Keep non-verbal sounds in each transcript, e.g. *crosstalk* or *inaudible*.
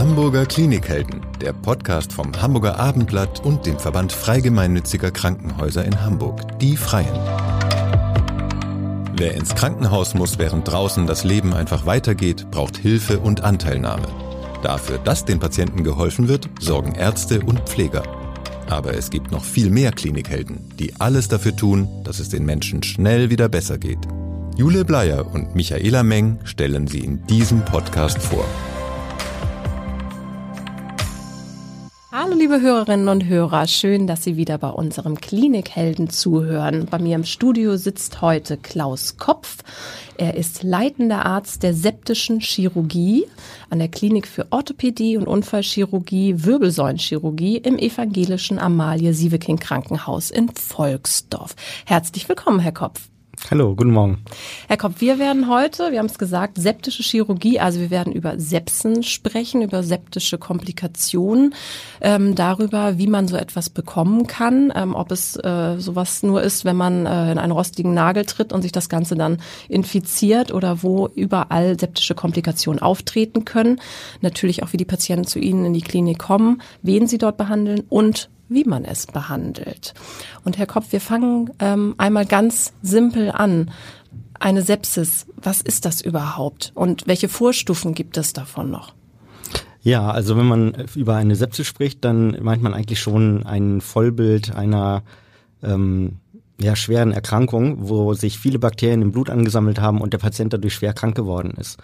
Hamburger Klinikhelden, der Podcast vom Hamburger Abendblatt und dem Verband Freigemeinnütziger Krankenhäuser in Hamburg, die Freien. Wer ins Krankenhaus muss, während draußen das Leben einfach weitergeht, braucht Hilfe und Anteilnahme. Dafür, dass den Patienten geholfen wird, sorgen Ärzte und Pfleger. Aber es gibt noch viel mehr Klinikhelden, die alles dafür tun, dass es den Menschen schnell wieder besser geht. Jule Bleier und Michaela Meng stellen sie in diesem Podcast vor. Hallo liebe Hörerinnen und Hörer, schön, dass Sie wieder bei unserem Klinikhelden zuhören. Bei mir im Studio sitzt heute Klaus Kopf. Er ist leitender Arzt der septischen Chirurgie an der Klinik für Orthopädie und Unfallchirurgie, Wirbelsäulenchirurgie im evangelischen Amalie Sieveking Krankenhaus in Volksdorf. Herzlich willkommen, Herr Kopf. Hallo, guten Morgen. Herr Kopp, wir werden heute, wir haben es gesagt, septische Chirurgie, also wir werden über Sepsen sprechen, über septische Komplikationen, ähm, darüber, wie man so etwas bekommen kann, ähm, ob es äh, sowas nur ist, wenn man äh, in einen rostigen Nagel tritt und sich das Ganze dann infiziert oder wo überall septische Komplikationen auftreten können. Natürlich auch, wie die Patienten zu Ihnen in die Klinik kommen, wen sie dort behandeln und wie man es behandelt. Und Herr Kopf, wir fangen ähm, einmal ganz simpel an. Eine Sepsis, was ist das überhaupt und welche Vorstufen gibt es davon noch? Ja, also wenn man über eine Sepsis spricht, dann meint man eigentlich schon ein Vollbild einer ähm, ja, schweren Erkrankung, wo sich viele Bakterien im Blut angesammelt haben und der Patient dadurch schwer krank geworden ist.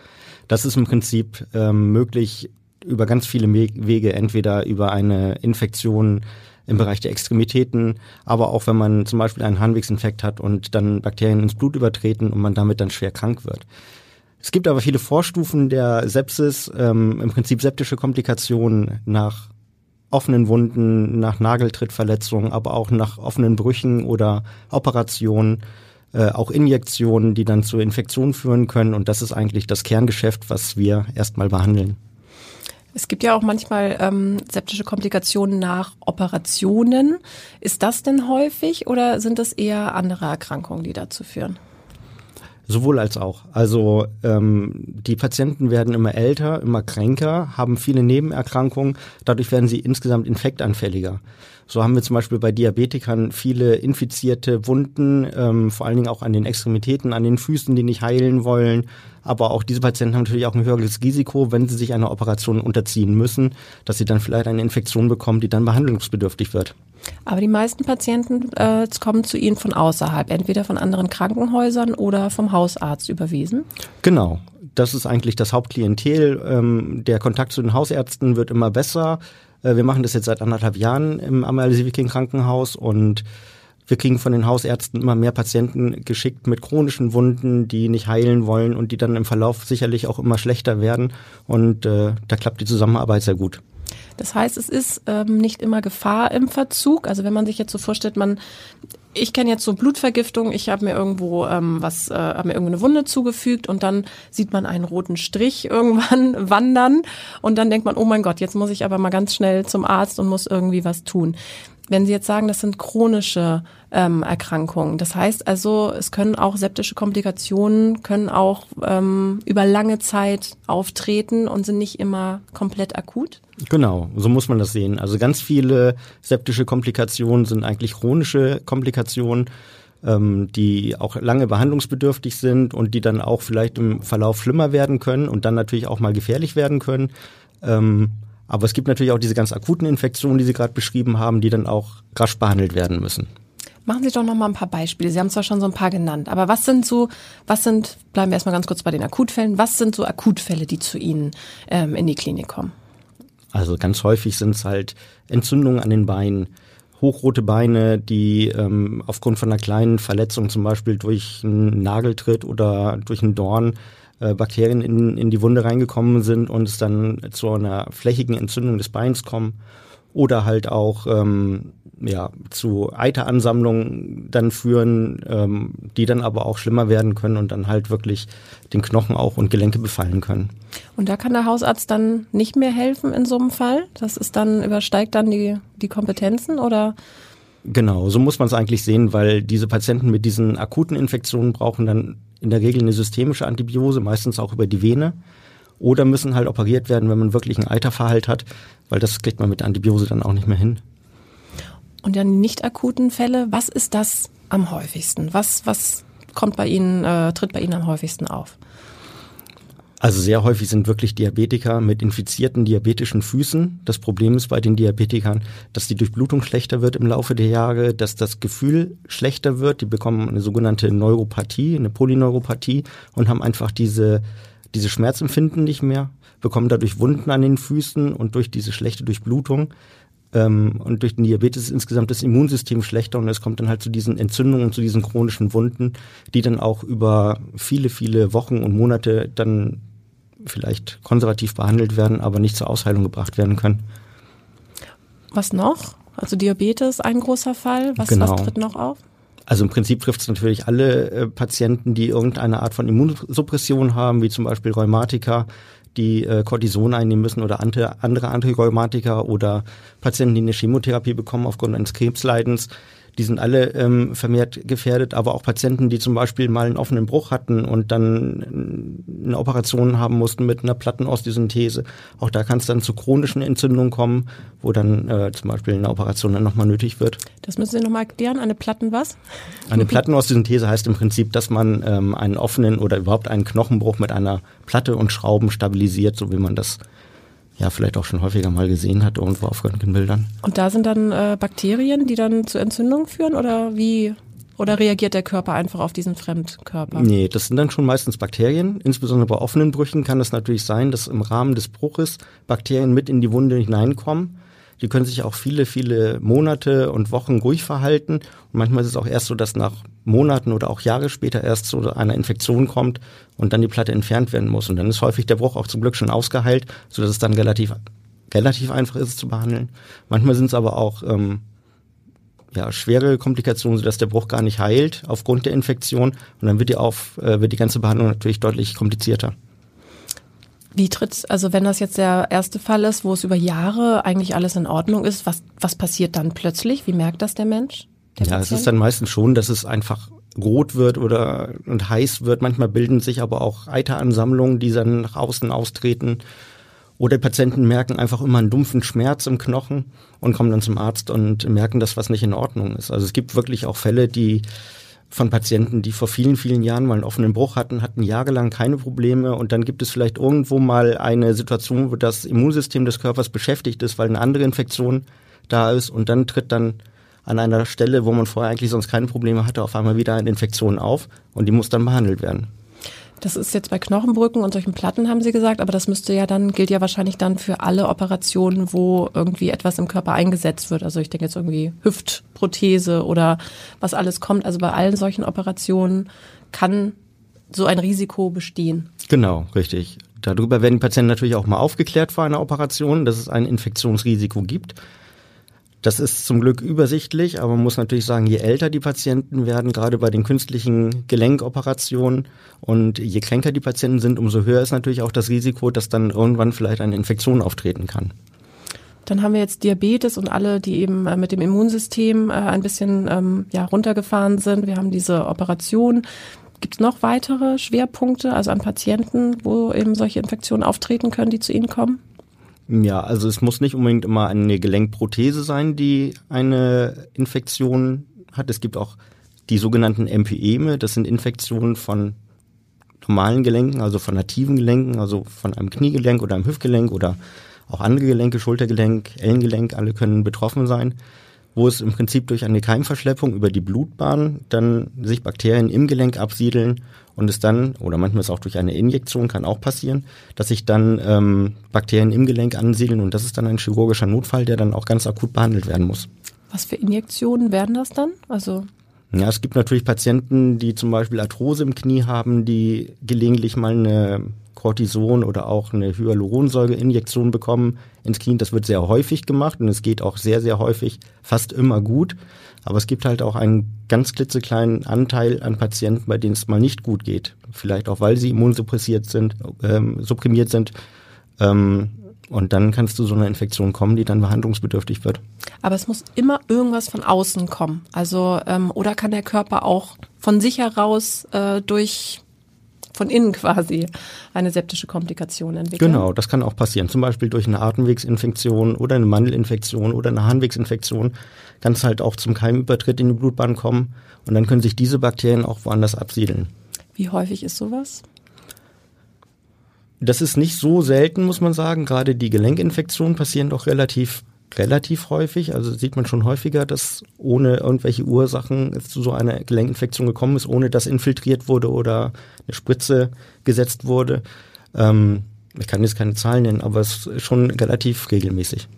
Das ist im Prinzip ähm, möglich über ganz viele Wege, entweder über eine Infektion im Bereich der Extremitäten, aber auch wenn man zum Beispiel einen Harnwegsinfekt hat und dann Bakterien ins Blut übertreten und man damit dann schwer krank wird. Es gibt aber viele Vorstufen der Sepsis, ähm, im Prinzip septische Komplikationen nach offenen Wunden, nach Nageltrittverletzungen, aber auch nach offenen Brüchen oder Operationen, äh, auch Injektionen, die dann zu Infektionen führen können. Und das ist eigentlich das Kerngeschäft, was wir erstmal behandeln. Es gibt ja auch manchmal ähm, septische Komplikationen nach Operationen. Ist das denn häufig oder sind das eher andere Erkrankungen, die dazu führen? Sowohl als auch. Also ähm, die Patienten werden immer älter, immer kränker, haben viele Nebenerkrankungen. Dadurch werden sie insgesamt infektanfälliger. So haben wir zum Beispiel bei Diabetikern viele infizierte Wunden, ähm, vor allen Dingen auch an den Extremitäten, an den Füßen, die nicht heilen wollen. Aber auch diese Patienten haben natürlich auch ein höheres Risiko, wenn sie sich einer Operation unterziehen müssen, dass sie dann vielleicht eine Infektion bekommen, die dann behandlungsbedürftig wird. Aber die meisten Patienten äh, kommen zu Ihnen von außerhalb, entweder von anderen Krankenhäusern oder vom Hausarzt überwiesen? Genau. Das ist eigentlich das Hauptklientel. Ähm, der Kontakt zu den Hausärzten wird immer besser. Äh, wir machen das jetzt seit anderthalb Jahren im Amalisiviking Krankenhaus und wir kriegen von den Hausärzten immer mehr Patienten geschickt mit chronischen Wunden, die nicht heilen wollen und die dann im Verlauf sicherlich auch immer schlechter werden. Und äh, da klappt die Zusammenarbeit sehr gut. Das heißt, es ist ähm, nicht immer Gefahr im Verzug. Also wenn man sich jetzt so vorstellt, man ich kenne jetzt so Blutvergiftung, ich habe mir irgendwo ähm, was, äh, habe mir irgendeine Wunde zugefügt und dann sieht man einen roten Strich *laughs* irgendwann wandern und dann denkt man, oh mein Gott, jetzt muss ich aber mal ganz schnell zum Arzt und muss irgendwie was tun. Wenn Sie jetzt sagen, das sind chronische ähm, Erkrankungen, das heißt also, es können auch septische Komplikationen, können auch ähm, über lange Zeit auftreten und sind nicht immer komplett akut? Genau, so muss man das sehen. Also ganz viele septische Komplikationen sind eigentlich chronische Komplikationen, ähm, die auch lange behandlungsbedürftig sind und die dann auch vielleicht im Verlauf schlimmer werden können und dann natürlich auch mal gefährlich werden können. Aber es gibt natürlich auch diese ganz akuten Infektionen, die Sie gerade beschrieben haben, die dann auch rasch behandelt werden müssen. Machen Sie doch noch mal ein paar Beispiele. Sie haben zwar schon so ein paar genannt, aber was sind so, was sind, bleiben wir erstmal ganz kurz bei den Akutfällen, was sind so Akutfälle, die zu Ihnen ähm, in die Klinik kommen? Also ganz häufig sind es halt Entzündungen an den Beinen, hochrote Beine, die ähm, aufgrund von einer kleinen Verletzung zum Beispiel durch einen Nageltritt oder durch einen Dorn äh, Bakterien in, in die Wunde reingekommen sind und es dann zu einer flächigen Entzündung des Beins kommen oder halt auch ähm, ja, zu Eiteransammlungen dann führen, ähm, die dann aber auch schlimmer werden können und dann halt wirklich den Knochen auch und Gelenke befallen können. Und da kann der Hausarzt dann nicht mehr helfen in so einem Fall? Das ist dann, übersteigt dann die, die Kompetenzen oder? Genau, so muss man es eigentlich sehen, weil diese Patienten mit diesen akuten Infektionen brauchen dann in der Regel eine systemische Antibiose, meistens auch über die Vene. oder müssen halt operiert werden, wenn man wirklich einen Eiterverhalt hat, weil das kriegt man mit Antibiose dann auch nicht mehr hin. Und dann die nicht akuten Fälle, was ist das am häufigsten? Was, was kommt bei Ihnen, äh, tritt bei Ihnen am häufigsten auf? Also sehr häufig sind wirklich Diabetiker mit infizierten diabetischen Füßen. Das Problem ist bei den Diabetikern, dass die Durchblutung schlechter wird im Laufe der Jahre, dass das Gefühl schlechter wird. Die bekommen eine sogenannte Neuropathie, eine Polyneuropathie und haben einfach diese, diese Schmerzempfinden nicht mehr, bekommen dadurch Wunden an den Füßen und durch diese schlechte Durchblutung ähm, und durch den Diabetes ist insgesamt das Immunsystem schlechter und es kommt dann halt zu diesen Entzündungen, zu diesen chronischen Wunden, die dann auch über viele, viele Wochen und Monate dann vielleicht konservativ behandelt werden, aber nicht zur Ausheilung gebracht werden können. Was noch? Also Diabetes ein großer Fall. Was, genau. was tritt noch auf? Also im Prinzip trifft es natürlich alle äh, Patienten, die irgendeine Art von Immunsuppression haben, wie zum Beispiel Rheumatiker, die äh, Cortison einnehmen müssen oder andere, andere Antirheumatika oder Patienten, die eine Chemotherapie bekommen aufgrund eines Krebsleidens. Die sind alle ähm, vermehrt gefährdet, aber auch Patienten, die zum Beispiel mal einen offenen Bruch hatten und dann äh, eine Operation haben mussten mit einer Plattenosteosynthese. Auch da kann es dann zu chronischen Entzündungen kommen, wo dann äh, zum Beispiel eine Operation dann nochmal nötig wird. Das müssen Sie nochmal erklären. Eine Platten was? Eine Plattenosteosynthese heißt im Prinzip, dass man ähm, einen offenen oder überhaupt einen Knochenbruch mit einer Platte und Schrauben stabilisiert, so wie man das ja vielleicht auch schon häufiger mal gesehen hat irgendwo auf Röntgenbildern. Und da sind dann äh, Bakterien, die dann zu Entzündungen führen oder wie? Oder reagiert der Körper einfach auf diesen Fremdkörper? Nee, das sind dann schon meistens Bakterien. Insbesondere bei offenen Brüchen kann es natürlich sein, dass im Rahmen des Bruches Bakterien mit in die Wunde hineinkommen die können sich auch viele, viele Monate und Wochen ruhig verhalten. Und manchmal ist es auch erst so, dass nach Monaten oder auch Jahre später erst zu einer Infektion kommt und dann die Platte entfernt werden muss. Und dann ist häufig der Bruch auch zum Glück schon ausgeheilt, sodass es dann relativ, relativ einfach ist zu behandeln. Manchmal sind es aber auch ähm, ja, schwere Komplikationen, sodass der Bruch gar nicht heilt aufgrund der Infektion. Und dann wird die, auf, äh, wird die ganze Behandlung natürlich deutlich komplizierter. Wie tritt, also wenn das jetzt der erste Fall ist, wo es über Jahre eigentlich alles in Ordnung ist, was, was passiert dann plötzlich? Wie merkt das der Mensch? Der ja, Patient? es ist dann meistens schon, dass es einfach rot wird oder und heiß wird. Manchmal bilden sich aber auch Eiteransammlungen, die dann nach außen austreten. Oder Patienten merken einfach immer einen dumpfen Schmerz im Knochen und kommen dann zum Arzt und merken, dass was nicht in Ordnung ist. Also es gibt wirklich auch Fälle, die von Patienten, die vor vielen, vielen Jahren mal einen offenen Bruch hatten, hatten jahrelang keine Probleme und dann gibt es vielleicht irgendwo mal eine Situation, wo das Immunsystem des Körpers beschäftigt ist, weil eine andere Infektion da ist und dann tritt dann an einer Stelle, wo man vorher eigentlich sonst keine Probleme hatte, auf einmal wieder eine Infektion auf und die muss dann behandelt werden. Das ist jetzt bei Knochenbrücken und solchen Platten, haben Sie gesagt, aber das müsste ja dann, gilt ja wahrscheinlich dann für alle Operationen, wo irgendwie etwas im Körper eingesetzt wird. Also ich denke jetzt irgendwie Hüftprothese oder was alles kommt. Also bei allen solchen Operationen kann so ein Risiko bestehen. Genau, richtig. Darüber werden die Patienten natürlich auch mal aufgeklärt vor einer Operation, dass es ein Infektionsrisiko gibt. Das ist zum Glück übersichtlich, aber man muss natürlich sagen, je älter die Patienten werden, gerade bei den künstlichen Gelenkoperationen und je kränker die Patienten sind, umso höher ist natürlich auch das Risiko, dass dann irgendwann vielleicht eine Infektion auftreten kann. Dann haben wir jetzt Diabetes und alle, die eben äh, mit dem Immunsystem äh, ein bisschen ähm, ja, runtergefahren sind. Wir haben diese Operation. Gibt es noch weitere Schwerpunkte, also an Patienten, wo eben solche Infektionen auftreten können, die zu Ihnen kommen? Ja, also es muss nicht unbedingt immer eine Gelenkprothese sein, die eine Infektion hat. Es gibt auch die sogenannten MPEme, das sind Infektionen von normalen Gelenken, also von nativen Gelenken, also von einem Kniegelenk oder einem Hüftgelenk oder auch andere Gelenke, Schultergelenk, Ellengelenk, alle können betroffen sein, wo es im Prinzip durch eine Keimverschleppung über die Blutbahn dann sich Bakterien im Gelenk absiedeln und es dann, oder manchmal ist auch durch eine Injektion, kann auch passieren, dass sich dann ähm, Bakterien im Gelenk ansiedeln und das ist dann ein chirurgischer Notfall, der dann auch ganz akut behandelt werden muss. Was für Injektionen werden das dann? Also ja, es gibt natürlich Patienten, die zum Beispiel Arthrose im Knie haben, die gelegentlich mal eine Cortison oder auch eine Hyaluronsäure-Injektion bekommen ins Knie. Das wird sehr häufig gemacht und es geht auch sehr, sehr häufig, fast immer gut. Aber es gibt halt auch einen ganz klitzekleinen Anteil an Patienten, bei denen es mal nicht gut geht. Vielleicht auch, weil sie immunsuppressiert sind, ähm, supprimiert sind. Ähm, und dann kannst du so eine Infektion kommen, die dann behandlungsbedürftig wird. Aber es muss immer irgendwas von außen kommen. Also ähm, oder kann der Körper auch von sich heraus äh, durch von innen quasi eine septische Komplikation entwickeln. Genau, das kann auch passieren. Zum Beispiel durch eine Atemwegsinfektion oder eine Mandelinfektion oder eine Harnwegsinfektion kann es halt auch zum Keimübertritt in die Blutbahn kommen und dann können sich diese Bakterien auch woanders absiedeln. Wie häufig ist sowas? Das ist nicht so selten, muss man sagen. Gerade die Gelenkinfektionen passieren doch relativ relativ häufig. Also sieht man schon häufiger, dass ohne irgendwelche Ursachen zu so einer Gelenkinfektion gekommen ist, ohne dass infiltriert wurde oder eine Spritze gesetzt wurde. Ähm, ich kann jetzt keine Zahlen nennen, aber es ist schon relativ regelmäßig.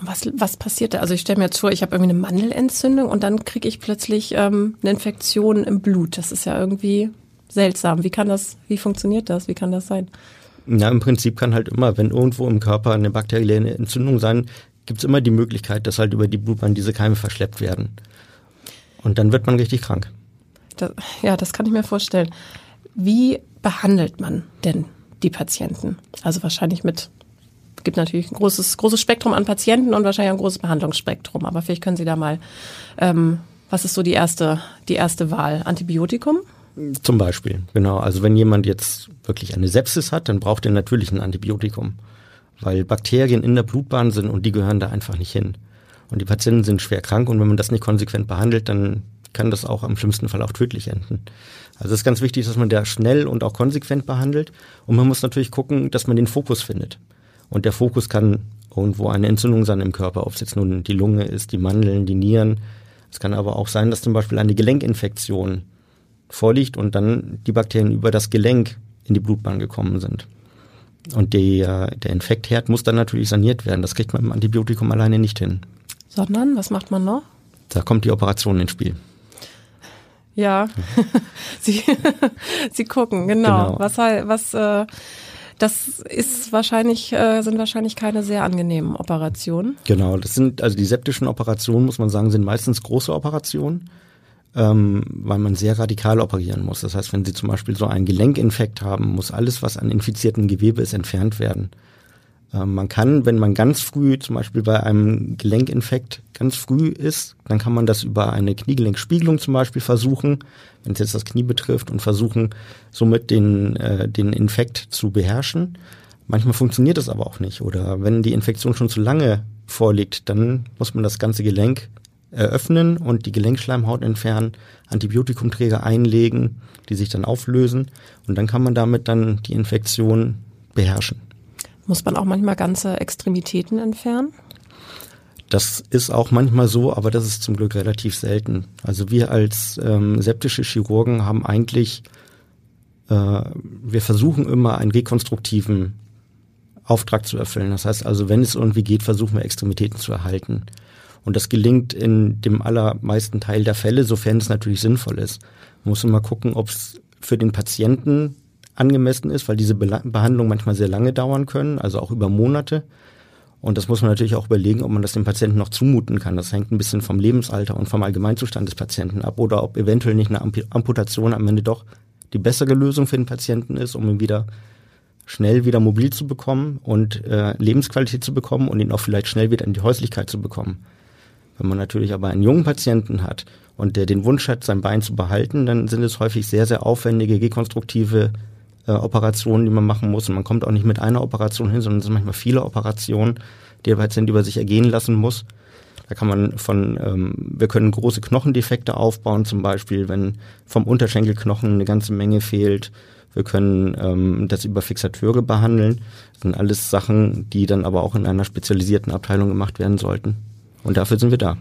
Was, was passiert da? Also ich stelle mir jetzt vor, ich habe irgendwie eine Mandelentzündung und dann kriege ich plötzlich ähm, eine Infektion im Blut. Das ist ja irgendwie seltsam. Wie kann das, wie funktioniert das? Wie kann das sein? Ja, im Prinzip kann halt immer, wenn irgendwo im Körper eine bakterielle Entzündung sein, gibt es immer die Möglichkeit, dass halt über die Blutbahn diese Keime verschleppt werden. Und dann wird man richtig krank. Das, ja, das kann ich mir vorstellen. Wie behandelt man denn die Patienten? Also wahrscheinlich mit, gibt natürlich ein großes, großes Spektrum an Patienten und wahrscheinlich ein großes Behandlungsspektrum. Aber vielleicht können Sie da mal, ähm, was ist so die erste, die erste Wahl? Antibiotikum? Zum Beispiel, genau. Also wenn jemand jetzt wirklich eine Sepsis hat, dann braucht er natürlich ein Antibiotikum weil Bakterien in der Blutbahn sind und die gehören da einfach nicht hin. Und die Patienten sind schwer krank und wenn man das nicht konsequent behandelt, dann kann das auch im schlimmsten Fall auch tödlich enden. Also es ist ganz wichtig, dass man da schnell und auch konsequent behandelt und man muss natürlich gucken, dass man den Fokus findet. Und der Fokus kann irgendwo eine Entzündung sein im Körper, ob es jetzt nun die Lunge ist, die Mandeln, die Nieren. Es kann aber auch sein, dass zum Beispiel eine Gelenkinfektion vorliegt und dann die Bakterien über das Gelenk in die Blutbahn gekommen sind. Und der, der Infektherd muss dann natürlich saniert werden. Das kriegt man mit dem Antibiotikum alleine nicht hin. Sondern, was macht man noch? Da kommt die Operation ins Spiel. Ja, *laughs* Sie, *laughs* Sie gucken, genau. genau. Was, was, äh, das ist wahrscheinlich, äh, sind wahrscheinlich keine sehr angenehmen Operationen. Genau, das sind, also die septischen Operationen, muss man sagen, sind meistens große Operationen ähm, weil man sehr radikal operieren muss. Das heißt, wenn Sie zum Beispiel so einen Gelenkinfekt haben, muss alles, was an infizierten Gewebe ist, entfernt werden. Ähm, man kann, wenn man ganz früh, zum Beispiel bei einem Gelenkinfekt ganz früh ist, dann kann man das über eine Kniegelenkspiegelung zum Beispiel versuchen, wenn es jetzt das Knie betrifft, und versuchen, somit den, äh, den Infekt zu beherrschen. Manchmal funktioniert das aber auch nicht. Oder wenn die Infektion schon zu lange vorliegt, dann muss man das ganze Gelenk eröffnen und die Gelenkschleimhaut entfernen, Antibiotikumträger einlegen, die sich dann auflösen und dann kann man damit dann die Infektion beherrschen. Muss man auch manchmal ganze Extremitäten entfernen? Das ist auch manchmal so, aber das ist zum Glück relativ selten. Also wir als ähm, septische Chirurgen haben eigentlich, äh, wir versuchen immer einen rekonstruktiven Auftrag zu erfüllen. Das heißt also, wenn es irgendwie geht, versuchen wir Extremitäten zu erhalten. Und das gelingt in dem allermeisten Teil der Fälle, sofern es natürlich sinnvoll ist. Man muss immer gucken, ob es für den Patienten angemessen ist, weil diese Be Behandlungen manchmal sehr lange dauern können, also auch über Monate. Und das muss man natürlich auch überlegen, ob man das dem Patienten noch zumuten kann. Das hängt ein bisschen vom Lebensalter und vom Allgemeinzustand des Patienten ab oder ob eventuell nicht eine Amputation am Ende doch die bessere Lösung für den Patienten ist, um ihn wieder schnell wieder mobil zu bekommen und äh, Lebensqualität zu bekommen und ihn auch vielleicht schnell wieder in die Häuslichkeit zu bekommen. Wenn man natürlich aber einen jungen Patienten hat und der den Wunsch hat, sein Bein zu behalten, dann sind es häufig sehr, sehr aufwendige, rekonstruktive äh, Operationen, die man machen muss. Und man kommt auch nicht mit einer Operation hin, sondern es sind manchmal viele Operationen, die der Patient über sich ergehen lassen muss. Da kann man von, ähm, wir können große Knochendefekte aufbauen, zum Beispiel, wenn vom Unterschenkelknochen eine ganze Menge fehlt. Wir können ähm, das über Fixateure behandeln. Das sind alles Sachen, die dann aber auch in einer spezialisierten Abteilung gemacht werden sollten. Und dafür sind wir da.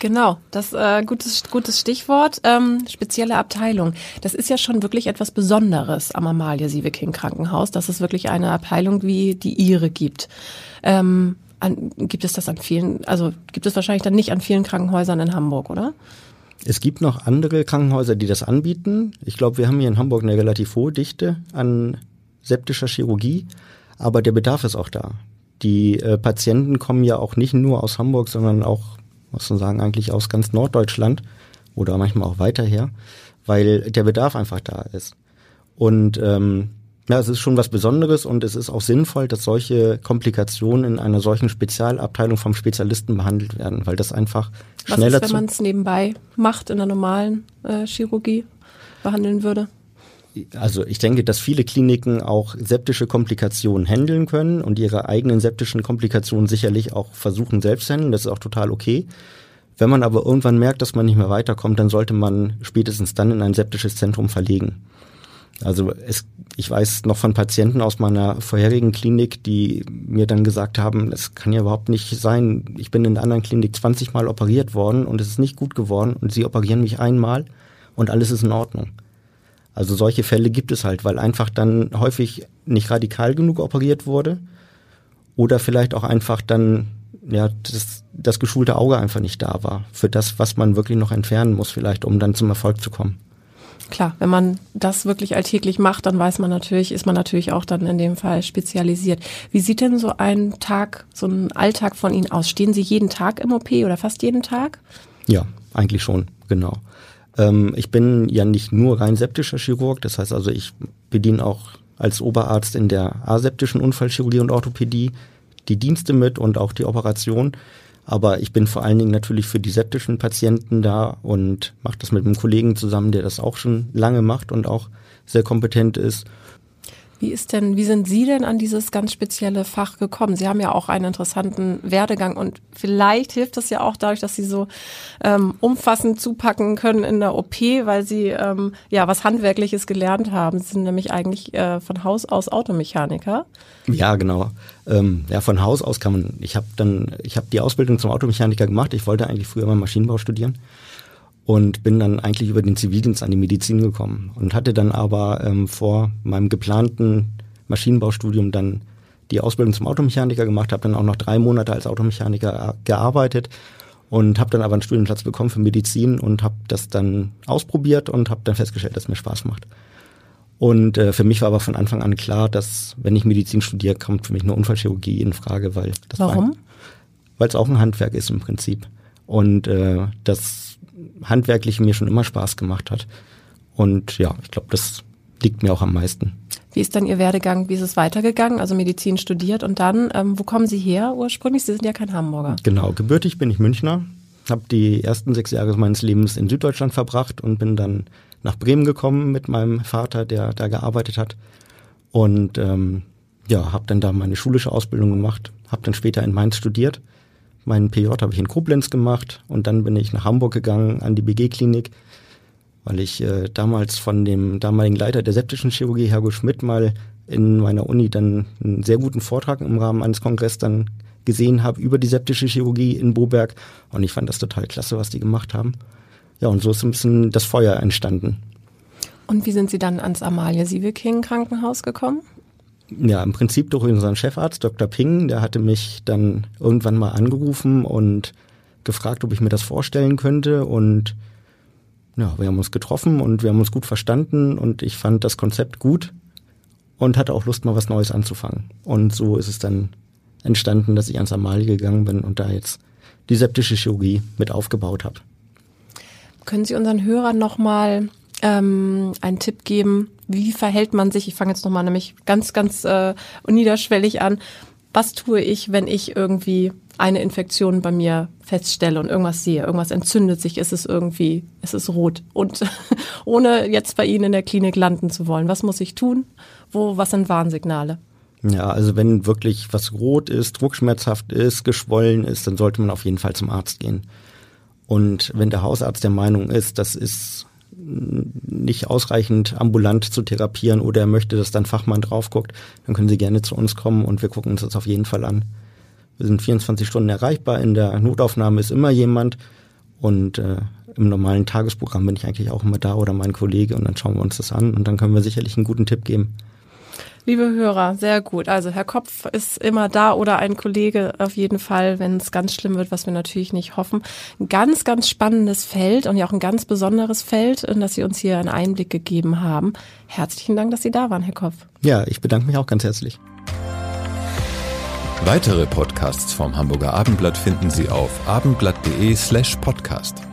Genau, das äh, gutes gutes Stichwort. Ähm, spezielle Abteilung. Das ist ja schon wirklich etwas Besonderes am Amalia Sieveking Krankenhaus, dass es wirklich eine Abteilung wie die Ihre gibt. Ähm, an, gibt es das an vielen? Also gibt es wahrscheinlich dann nicht an vielen Krankenhäusern in Hamburg, oder? Es gibt noch andere Krankenhäuser, die das anbieten. Ich glaube, wir haben hier in Hamburg eine relativ hohe Dichte an septischer Chirurgie, aber der Bedarf ist auch da die äh, Patienten kommen ja auch nicht nur aus Hamburg, sondern auch, muss man sagen, eigentlich aus ganz Norddeutschland oder manchmal auch weiter her, weil der Bedarf einfach da ist. Und ähm, ja, es ist schon was Besonderes und es ist auch sinnvoll, dass solche Komplikationen in einer solchen Spezialabteilung vom Spezialisten behandelt werden, weil das einfach schneller Was ist, wenn man es nebenbei macht in der normalen äh, Chirurgie behandeln würde? Also ich denke, dass viele Kliniken auch septische Komplikationen handeln können und ihre eigenen septischen Komplikationen sicherlich auch versuchen selbst zu handeln. Das ist auch total okay. Wenn man aber irgendwann merkt, dass man nicht mehr weiterkommt, dann sollte man spätestens dann in ein septisches Zentrum verlegen. Also es, ich weiß noch von Patienten aus meiner vorherigen Klinik, die mir dann gesagt haben, es kann ja überhaupt nicht sein, ich bin in der anderen Klinik 20 Mal operiert worden und es ist nicht gut geworden und sie operieren mich einmal und alles ist in Ordnung. Also solche Fälle gibt es halt, weil einfach dann häufig nicht radikal genug operiert wurde oder vielleicht auch einfach dann ja das, das geschulte Auge einfach nicht da war für das, was man wirklich noch entfernen muss, vielleicht, um dann zum Erfolg zu kommen. Klar, wenn man das wirklich alltäglich macht, dann weiß man natürlich, ist man natürlich auch dann in dem Fall spezialisiert. Wie sieht denn so ein Tag, so ein Alltag von Ihnen aus? Stehen Sie jeden Tag im OP oder fast jeden Tag? Ja, eigentlich schon, genau. Ähm, ich bin ja nicht nur rein septischer Chirurg, das heißt also, ich bediene auch als Oberarzt in der aseptischen Unfallchirurgie und Orthopädie die Dienste mit und auch die Operation. Aber ich bin vor allen Dingen natürlich für die septischen Patienten da und mache das mit einem Kollegen zusammen, der das auch schon lange macht und auch sehr kompetent ist. Wie ist denn, wie sind Sie denn an dieses ganz spezielle Fach gekommen? Sie haben ja auch einen interessanten Werdegang und vielleicht hilft das ja auch dadurch, dass Sie so ähm, umfassend zupacken können in der OP, weil Sie ähm, ja was Handwerkliches gelernt haben. Sie sind nämlich eigentlich äh, von Haus aus Automechaniker. Ja, genau. Ähm, ja, von Haus aus kann man. Ich habe dann, ich habe die Ausbildung zum Automechaniker gemacht. Ich wollte eigentlich früher mal Maschinenbau studieren und bin dann eigentlich über den Zivildienst an die Medizin gekommen und hatte dann aber ähm, vor meinem geplanten Maschinenbaustudium dann die Ausbildung zum Automechaniker gemacht, habe dann auch noch drei Monate als Automechaniker äh, gearbeitet und habe dann aber einen Studienplatz bekommen für Medizin und habe das dann ausprobiert und habe dann festgestellt, dass es mir Spaß macht. Und äh, für mich war aber von Anfang an klar, dass wenn ich Medizin studiere, kommt für mich eine Unfallchirurgie in Frage, weil das Warum? Weil es auch ein Handwerk ist im Prinzip und äh, das handwerklich mir schon immer Spaß gemacht hat. Und ja, ich glaube, das liegt mir auch am meisten. Wie ist dann Ihr Werdegang? Wie ist es weitergegangen? Also Medizin studiert und dann, ähm, wo kommen Sie her ursprünglich? Sie sind ja kein Hamburger. Genau, gebürtig bin ich Münchner, habe die ersten sechs Jahre meines Lebens in Süddeutschland verbracht und bin dann nach Bremen gekommen mit meinem Vater, der da gearbeitet hat. Und ähm, ja, habe dann da meine schulische Ausbildung gemacht, habe dann später in Mainz studiert Meinen PJ habe ich in Koblenz gemacht und dann bin ich nach Hamburg gegangen an die BG-Klinik, weil ich äh, damals von dem damaligen Leiter der septischen Chirurgie, Hergo Schmidt, mal in meiner Uni dann einen sehr guten Vortrag im Rahmen eines Kongresses dann gesehen habe über die septische Chirurgie in Boberg und ich fand das total klasse, was die gemacht haben. Ja, und so ist ein bisschen das Feuer entstanden. Und wie sind Sie dann ans Amalie Sieveking Krankenhaus gekommen? Ja, im Prinzip durch unseren Chefarzt, Dr. Ping, der hatte mich dann irgendwann mal angerufen und gefragt, ob ich mir das vorstellen könnte und ja, wir haben uns getroffen und wir haben uns gut verstanden und ich fand das Konzept gut und hatte auch Lust, mal was Neues anzufangen. Und so ist es dann entstanden, dass ich ans Amalie gegangen bin und da jetzt die septische Chirurgie mit aufgebaut habe. Können Sie unseren Hörern nochmal ähm, einen Tipp geben, wie verhält man sich? Ich fange jetzt nochmal nämlich ganz, ganz äh, niederschwellig an. Was tue ich, wenn ich irgendwie eine Infektion bei mir feststelle und irgendwas sehe, irgendwas entzündet sich, ist es irgendwie, ist es rot. Und *laughs* ohne jetzt bei Ihnen in der Klinik landen zu wollen, was muss ich tun? Wo, was sind Warnsignale? Ja, also wenn wirklich was rot ist, druckschmerzhaft ist, geschwollen ist, dann sollte man auf jeden Fall zum Arzt gehen. Und wenn der Hausarzt der Meinung ist, das ist nicht ausreichend ambulant zu therapieren oder er möchte, dass dann Fachmann drauf guckt, dann können Sie gerne zu uns kommen und wir gucken uns das auf jeden Fall an. Wir sind 24 Stunden erreichbar, in der Notaufnahme ist immer jemand und äh, im normalen Tagesprogramm bin ich eigentlich auch immer da oder mein Kollege und dann schauen wir uns das an und dann können wir sicherlich einen guten Tipp geben. Liebe Hörer, sehr gut. Also Herr Kopf ist immer da oder ein Kollege auf jeden Fall, wenn es ganz schlimm wird, was wir natürlich nicht hoffen. Ein ganz, ganz spannendes Feld und ja auch ein ganz besonderes Feld, in das Sie uns hier einen Einblick gegeben haben. Herzlichen Dank, dass Sie da waren, Herr Kopf. Ja, ich bedanke mich auch ganz herzlich. Weitere Podcasts vom Hamburger Abendblatt finden Sie auf abendblatt.de slash podcast.